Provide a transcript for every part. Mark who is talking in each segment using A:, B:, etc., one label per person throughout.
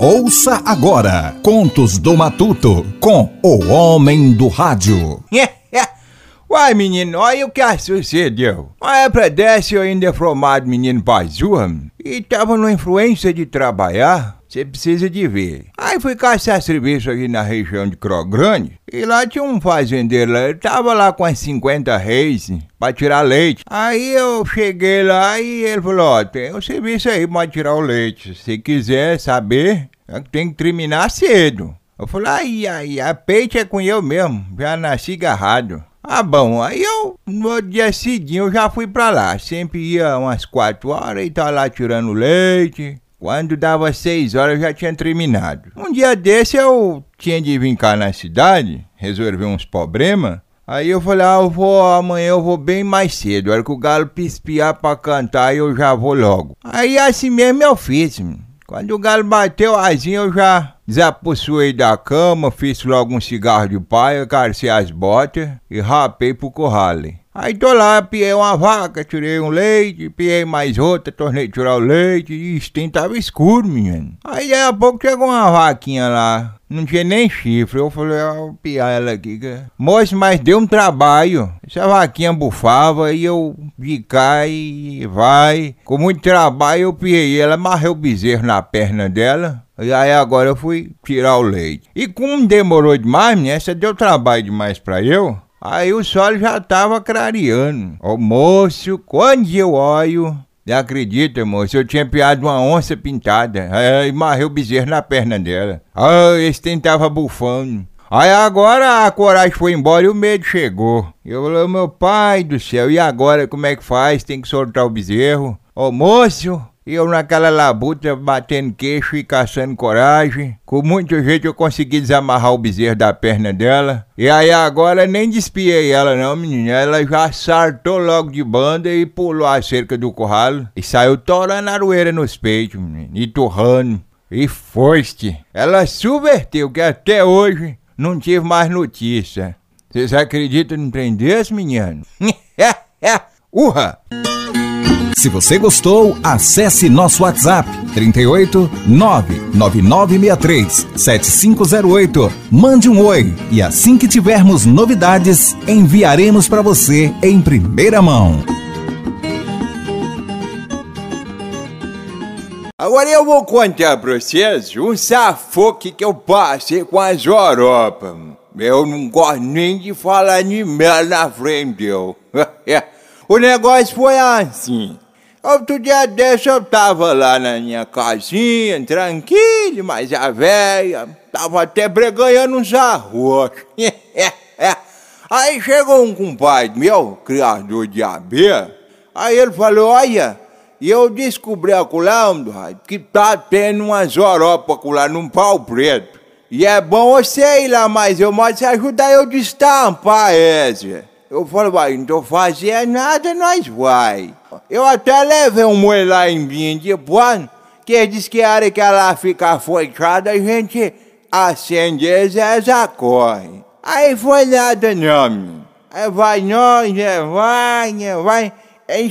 A: Ouça agora Contos do Matuto com o Homem do Rádio.
B: Uai, menino, olha o que sucedeu. A época dessa eu ainda é formado menino pazua e tava numa influência de trabalhar. Você precisa de ver. Aí fui caçar serviço aqui na região de Grande e lá tinha um fazendeiro lá, ele tava lá com as 50 reis pra tirar leite. Aí eu cheguei lá e ele falou, ó, tem um serviço aí pra tirar o leite. Se quiser saber, tem que terminar cedo. Eu falei, ai, ai, a peite é com eu mesmo, já nasci garrado. Ah, bom, aí eu, no dia seguinte, eu já fui pra lá. Sempre ia umas quatro horas e tava lá tirando leite. Quando dava seis horas eu já tinha terminado. Um dia desse eu tinha de vir cá na cidade, resolver uns problemas. Aí eu falei, ah, eu vou, amanhã eu vou bem mais cedo. A hora que o galo pispiar pra cantar, eu já vou logo. Aí assim mesmo eu fiz. Quando o galo bateu assim, eu já desapossuei da cama, fiz logo um cigarro de paia, carcei as botas e rapei pro curral. Aí tô lá, piei uma vaca, tirei um leite, piei mais outra, tornei tirar o leite, e o tava escuro, menino. Aí daí a pouco chegou uma vaquinha lá, não tinha nem chifre. Eu falei, ah, vou piar ela aqui. Moço, mas deu um trabalho. Essa vaquinha bufava e eu de cá e vai. Com muito trabalho eu piei ela, amarrei o bezerro na perna dela. E aí agora eu fui tirar o leite. E como demorou demais, né? Essa deu trabalho demais pra eu. Aí o sol já tava clareando. Ô moço, quando eu olho, não acredita, moço, eu tinha piado uma onça pintada. Aí marrei o bezerro na perna dela. Ah, esse tentava bufando. Aí agora a coragem foi embora e o medo chegou. Eu falei, meu pai do céu, e agora como é que faz? Tem que soltar o bezerro? Ô moço, e eu naquela labuta batendo queixo e caçando coragem. Com muito jeito eu consegui desamarrar o bezerro da perna dela. E aí agora nem despiei ela não, menina. Ela já sartou logo de banda e pulou a cerca do curral. E saiu torando a aroeira nos peitos, menina. E torrando. E foste. Ela subverteu que até hoje não tive mais notícia. Vocês acreditam no trem desse, menino? Urra!
A: Se você gostou, acesse nosso WhatsApp 38 99963 7508. Mande um oi e assim que tivermos novidades, enviaremos para você em primeira mão.
B: Agora eu vou contar pra vocês um safoque que eu passei com as Europa. Eu não gosto nem de falar de mel na frente, eu. o negócio foi assim. Outro dia desse eu tava lá na minha casinha, tranquilo, mas a velha tava até breganhando uns arroz. aí chegou um compadre meu, criador de abelha, aí ele falou, olha, e eu descobri acolá, que tá tendo umas Europa acolá num pau preto. E é bom você ir lá, mas eu posso ajudar eu destampar esse. Eu falei, vai, não tô fazendo nada, nós vai. Eu até levei um moelho lá em Vinha de Pano, que diz que a hora que ela fica fechada, a gente acende e já corre. Aí foi nada não, Aí vai nós, vai, vai. Aí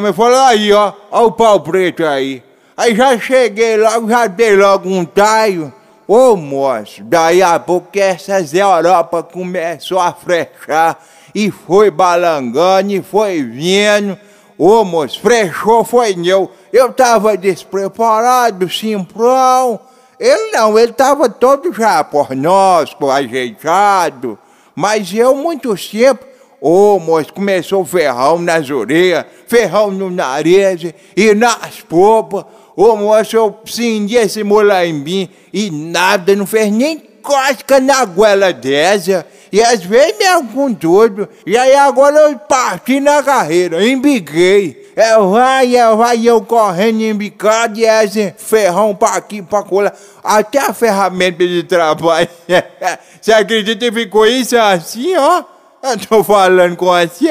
B: me falou, aí ó, ó o pau preto aí. Aí já cheguei logo, já dei logo um taio. Ô moço, daí a pouco essas Europa começou a frechar e foi balangando e foi vindo. Ô moço, frechou foi eu. Eu tava despreparado, simplão. Ele não, ele tava todo já pornosco, ajeitado. Mas eu muito simples. Ô moço, começou ferrão nas orelhas, ferrão no nariz e nas popas. Ô moço, eu cendi esse molambim e nada, não fez nem cosca na goela dessa. E às vezes mesmo com tudo. E aí agora eu parti na carreira, embiguei. É vai, é vai, eu correndo embicado e esse ferrão pra aqui, pra colar. Até a ferramenta de trabalho. Você acredita que ficou isso assim, ó? Eu tô falando com você.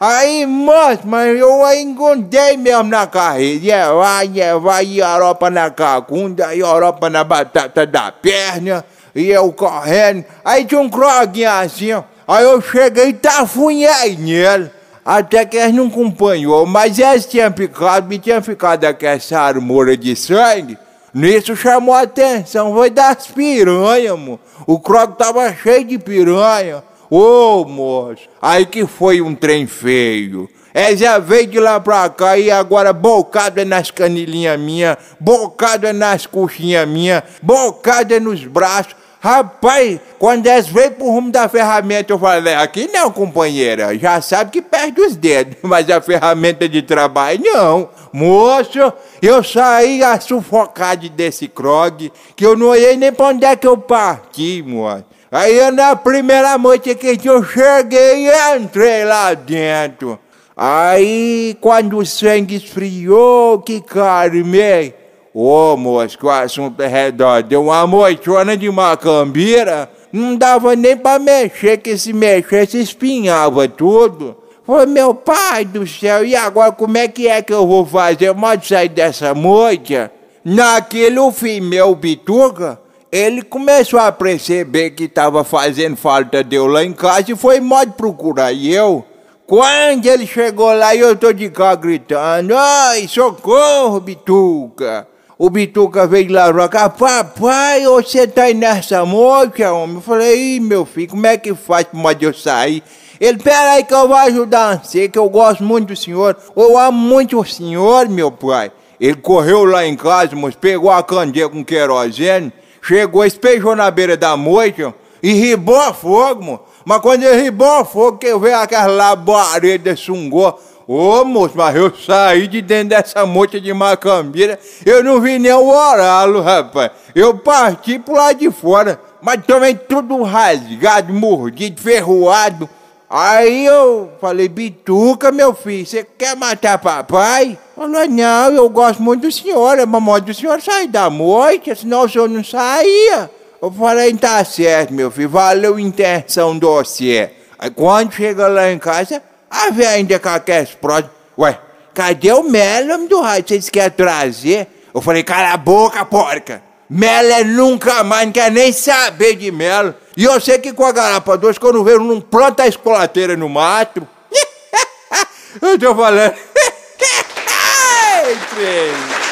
B: Aí, moço, mas eu encontrei mesmo na carreira. É vai, é vai, Europa na cacunda, Europa na batata da perna e eu correndo. Aí tinha um croguinho assim, ó. Aí eu cheguei e tafunhei nele. Até que eles não acompanhou, mas eles tinham ficado, me tinham ficado aquela armura de sangue. Nisso chamou a atenção, foi das piranhas, mo. O croco tava cheio de piranha. Ô, moço, aí que foi um trem feio. É, já veio de lá pra cá e agora bocada nas canilinhas minha, bocada nas coxinhas minha, bocada nos braços. Rapaz, quando eles veio pro rumo da ferramenta, eu falei, aqui não, companheira, já sabe que perde os dedos, mas a ferramenta de trabalho não. Moço, eu saí a sufocado desse crog, que eu não olhei nem pra onde é que eu parti, moço. Aí na primeira noite que eu cheguei, entrei lá dentro. Aí, quando o sangue esfriou, que carmei. Ô, moço, que o assunto é redor. Deu uma moitona de macambira. Não dava nem pra mexer, que se mexesse espinhava tudo. Foi meu pai do céu, e agora como é que é que eu vou fazer? Pode sair dessa moita? Naquele fim, meu bituca, ele começou a perceber que estava fazendo falta de eu lá em casa e foi modo procurar eu. Quando ele chegou lá, eu tô de cá gritando, ai, socorro, Bituca. O Bituca veio lá rogar, papai, você tá aí nessa moita, homem? Eu falei, Ih, meu filho, como é que faz pra eu sair? Ele, peraí que eu vou ajudar você, que eu gosto muito do senhor, eu amo muito o senhor, meu pai. Ele correu lá em casa, mas pegou a candeia com querosene, chegou, espejou na beira da moita e ribou a fogo, mano. Mas quando ele ribou o fogo, que veio aquela labareda sungou. Ô moço, mas eu saí de dentro dessa moita de macambira, eu não vi nem o oralo, rapaz. Eu parti pro lado de fora, mas também tudo rasgado, mordido, ferroado. Aí eu falei, Bituca, meu filho, você quer matar papai? Falou, não, eu gosto muito do senhor, é mamãe do senhor sair da moita, senão o senhor não saía. Eu falei, tá certo, meu filho, valeu a intenção do você. Aí quando chega lá em casa, a ainda com aquelas próteses. Ué, cadê o melo do raio? Vocês querem trazer? Eu falei, cala a boca, porca. Melo é nunca mais, não quer nem saber de melo. E eu sei que com a garapa doce, quando vejo, não planta a escolateira no mato. eu tô falando.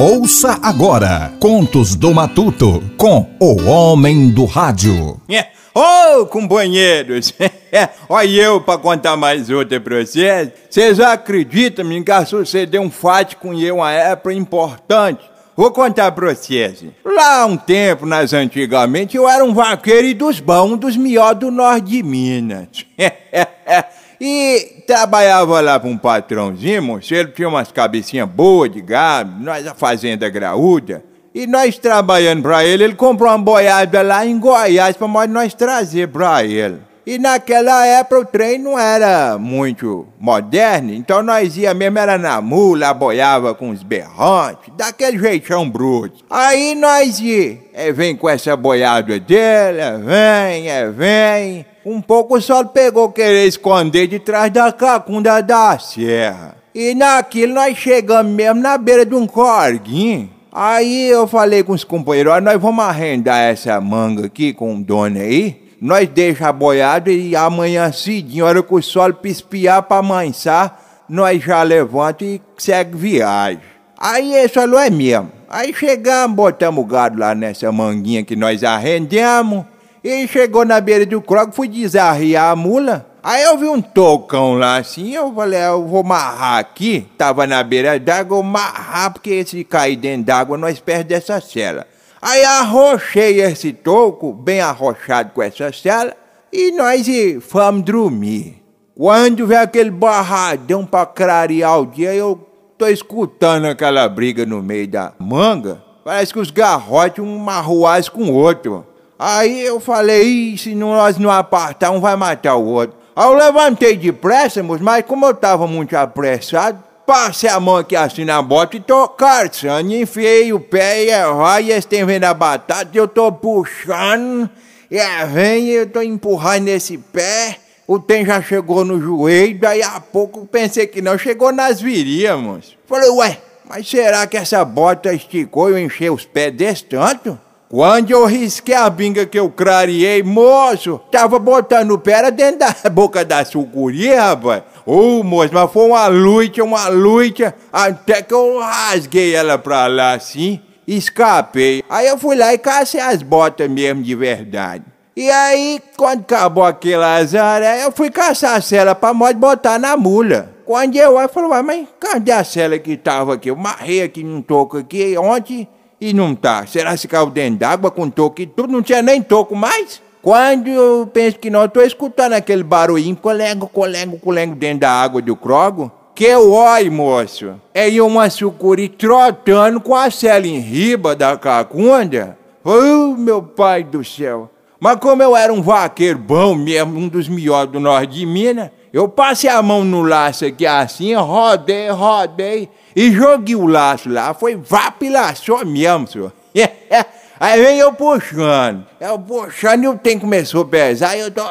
A: Ouça agora Contos do Matuto com o Homem do Rádio.
B: É. Ô, oh, companheiros, olha eu para contar mais outra pra vocês. Vocês acreditam me que sucedeu um fato com eu uma época importante? Vou contar pra vocês. Lá um tempo, nas antigamente, eu era um vaqueiro e dos bons, dos melhores do norte de Minas. E trabalhava lá para um patrãozinho, ele tinha umas cabecinhas boas de gado, nós a fazenda graúda. E nós trabalhando para ele, ele comprou uma boiada lá em Goiás para nós trazer para ele. E naquela época o trem não era muito moderno, então nós ia mesmo, era na mula, boiava com os berrantes, daquele jeitão bruto. Aí nós ia, é, vem com essa boiada dele, é, vem, é, vem. Um pouco o sol pegou querer esconder de trás da cacunda da serra. E naquilo nós chegamos mesmo na beira de um corguinho. Aí eu falei com os companheiros, nós vamos arrendar essa manga aqui com o dono aí nós deixa a boiada e amanhã cedinho, hora que o sol pispiar para amansar, nós já levanta e segue viagem. Aí esse falou, é mesmo. Aí chegamos, botamos o gado lá nessa manguinha que nós arrendemos. E chegou na beira do croco, fui desarriar a mula. Aí eu vi um tocão lá assim, eu falei, eu vou marrar aqui. Tava na beira d'água, eu marrar, porque se cair dentro d'água, nós perdemos essa cela. Aí arrochei esse toco, bem arrochado com essa cela, e nós fomos dormir. Quando vem aquele barradão pra clarear o dia, eu tô escutando aquela briga no meio da manga. Parece que os garrotes um marruaz com o outro. Aí eu falei, se nós não apartar, um vai matar o outro. Aí eu levantei depressa, mas como eu tava muito apressado, Passei a mão aqui assim na bota e tô carçando, enfiei o pé e é e eles têm vendo a batata, eu tô puxando, e é, vem, eu tô empurrando nesse pé, o trem já chegou no joelho, daí a pouco pensei que não, chegou nas virias, moço. Falei, ué, mas será que essa bota esticou e eu enchei os pés desse tanto? Quando eu risquei a binga que eu clareei, moço, tava botando pera dentro da boca da sucuri, rapaz. Ô, oh, moço, mas foi uma luta, uma luta, até que eu rasguei ela pra lá assim, escapei. Aí eu fui lá e cacei as botas mesmo de verdade. E aí, quando acabou aquele azar, eu fui caçar a cela pra modo botar na mula. Quando eu aí, falei, mas cadê a cela que tava aqui? Eu marrei aqui num toco aqui ontem e não tá. Será que caiu dentro d'água com toco e tudo? Não tinha nem toco mais? Quando eu penso que não, tô escutando aquele barulhinho, colengo, colengo, colengo dentro da água do crogo. Que olho, moço, é uma sucuri trotando com a cela em riba da cacunda. Oh, meu pai do céu. Mas como eu era um vaqueiro bom mesmo, um dos melhores do norte de Minas, eu passei a mão no laço aqui assim, rodei, rodei, e joguei o laço lá, foi vapilaçou mesmo, senhor. Aí vem eu puxando, eu puxando e o tempo começou a pesar, eu tô...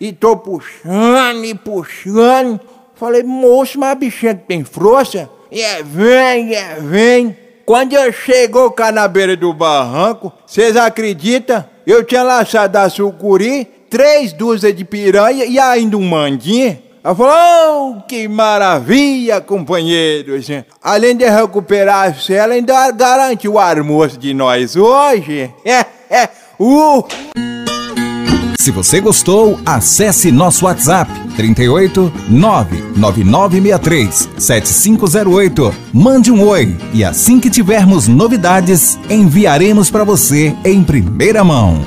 B: E tô puxando e puxando. Falei, moço, mas a bichinha que tem força, e é vem, é vem. Quando eu chegou cá na beira do barranco, vocês acreditam? Eu tinha laçado a sucuri, três dúzias de piranha e ainda um mandinho. Ela falou, oh, que maravilha, companheiros. Além de recuperar a cela, ainda garante o almoço de nós hoje. Uh.
A: Se você gostou, acesse nosso WhatsApp 38 99963 7508. Mande um oi e assim que tivermos novidades, enviaremos para você em primeira mão.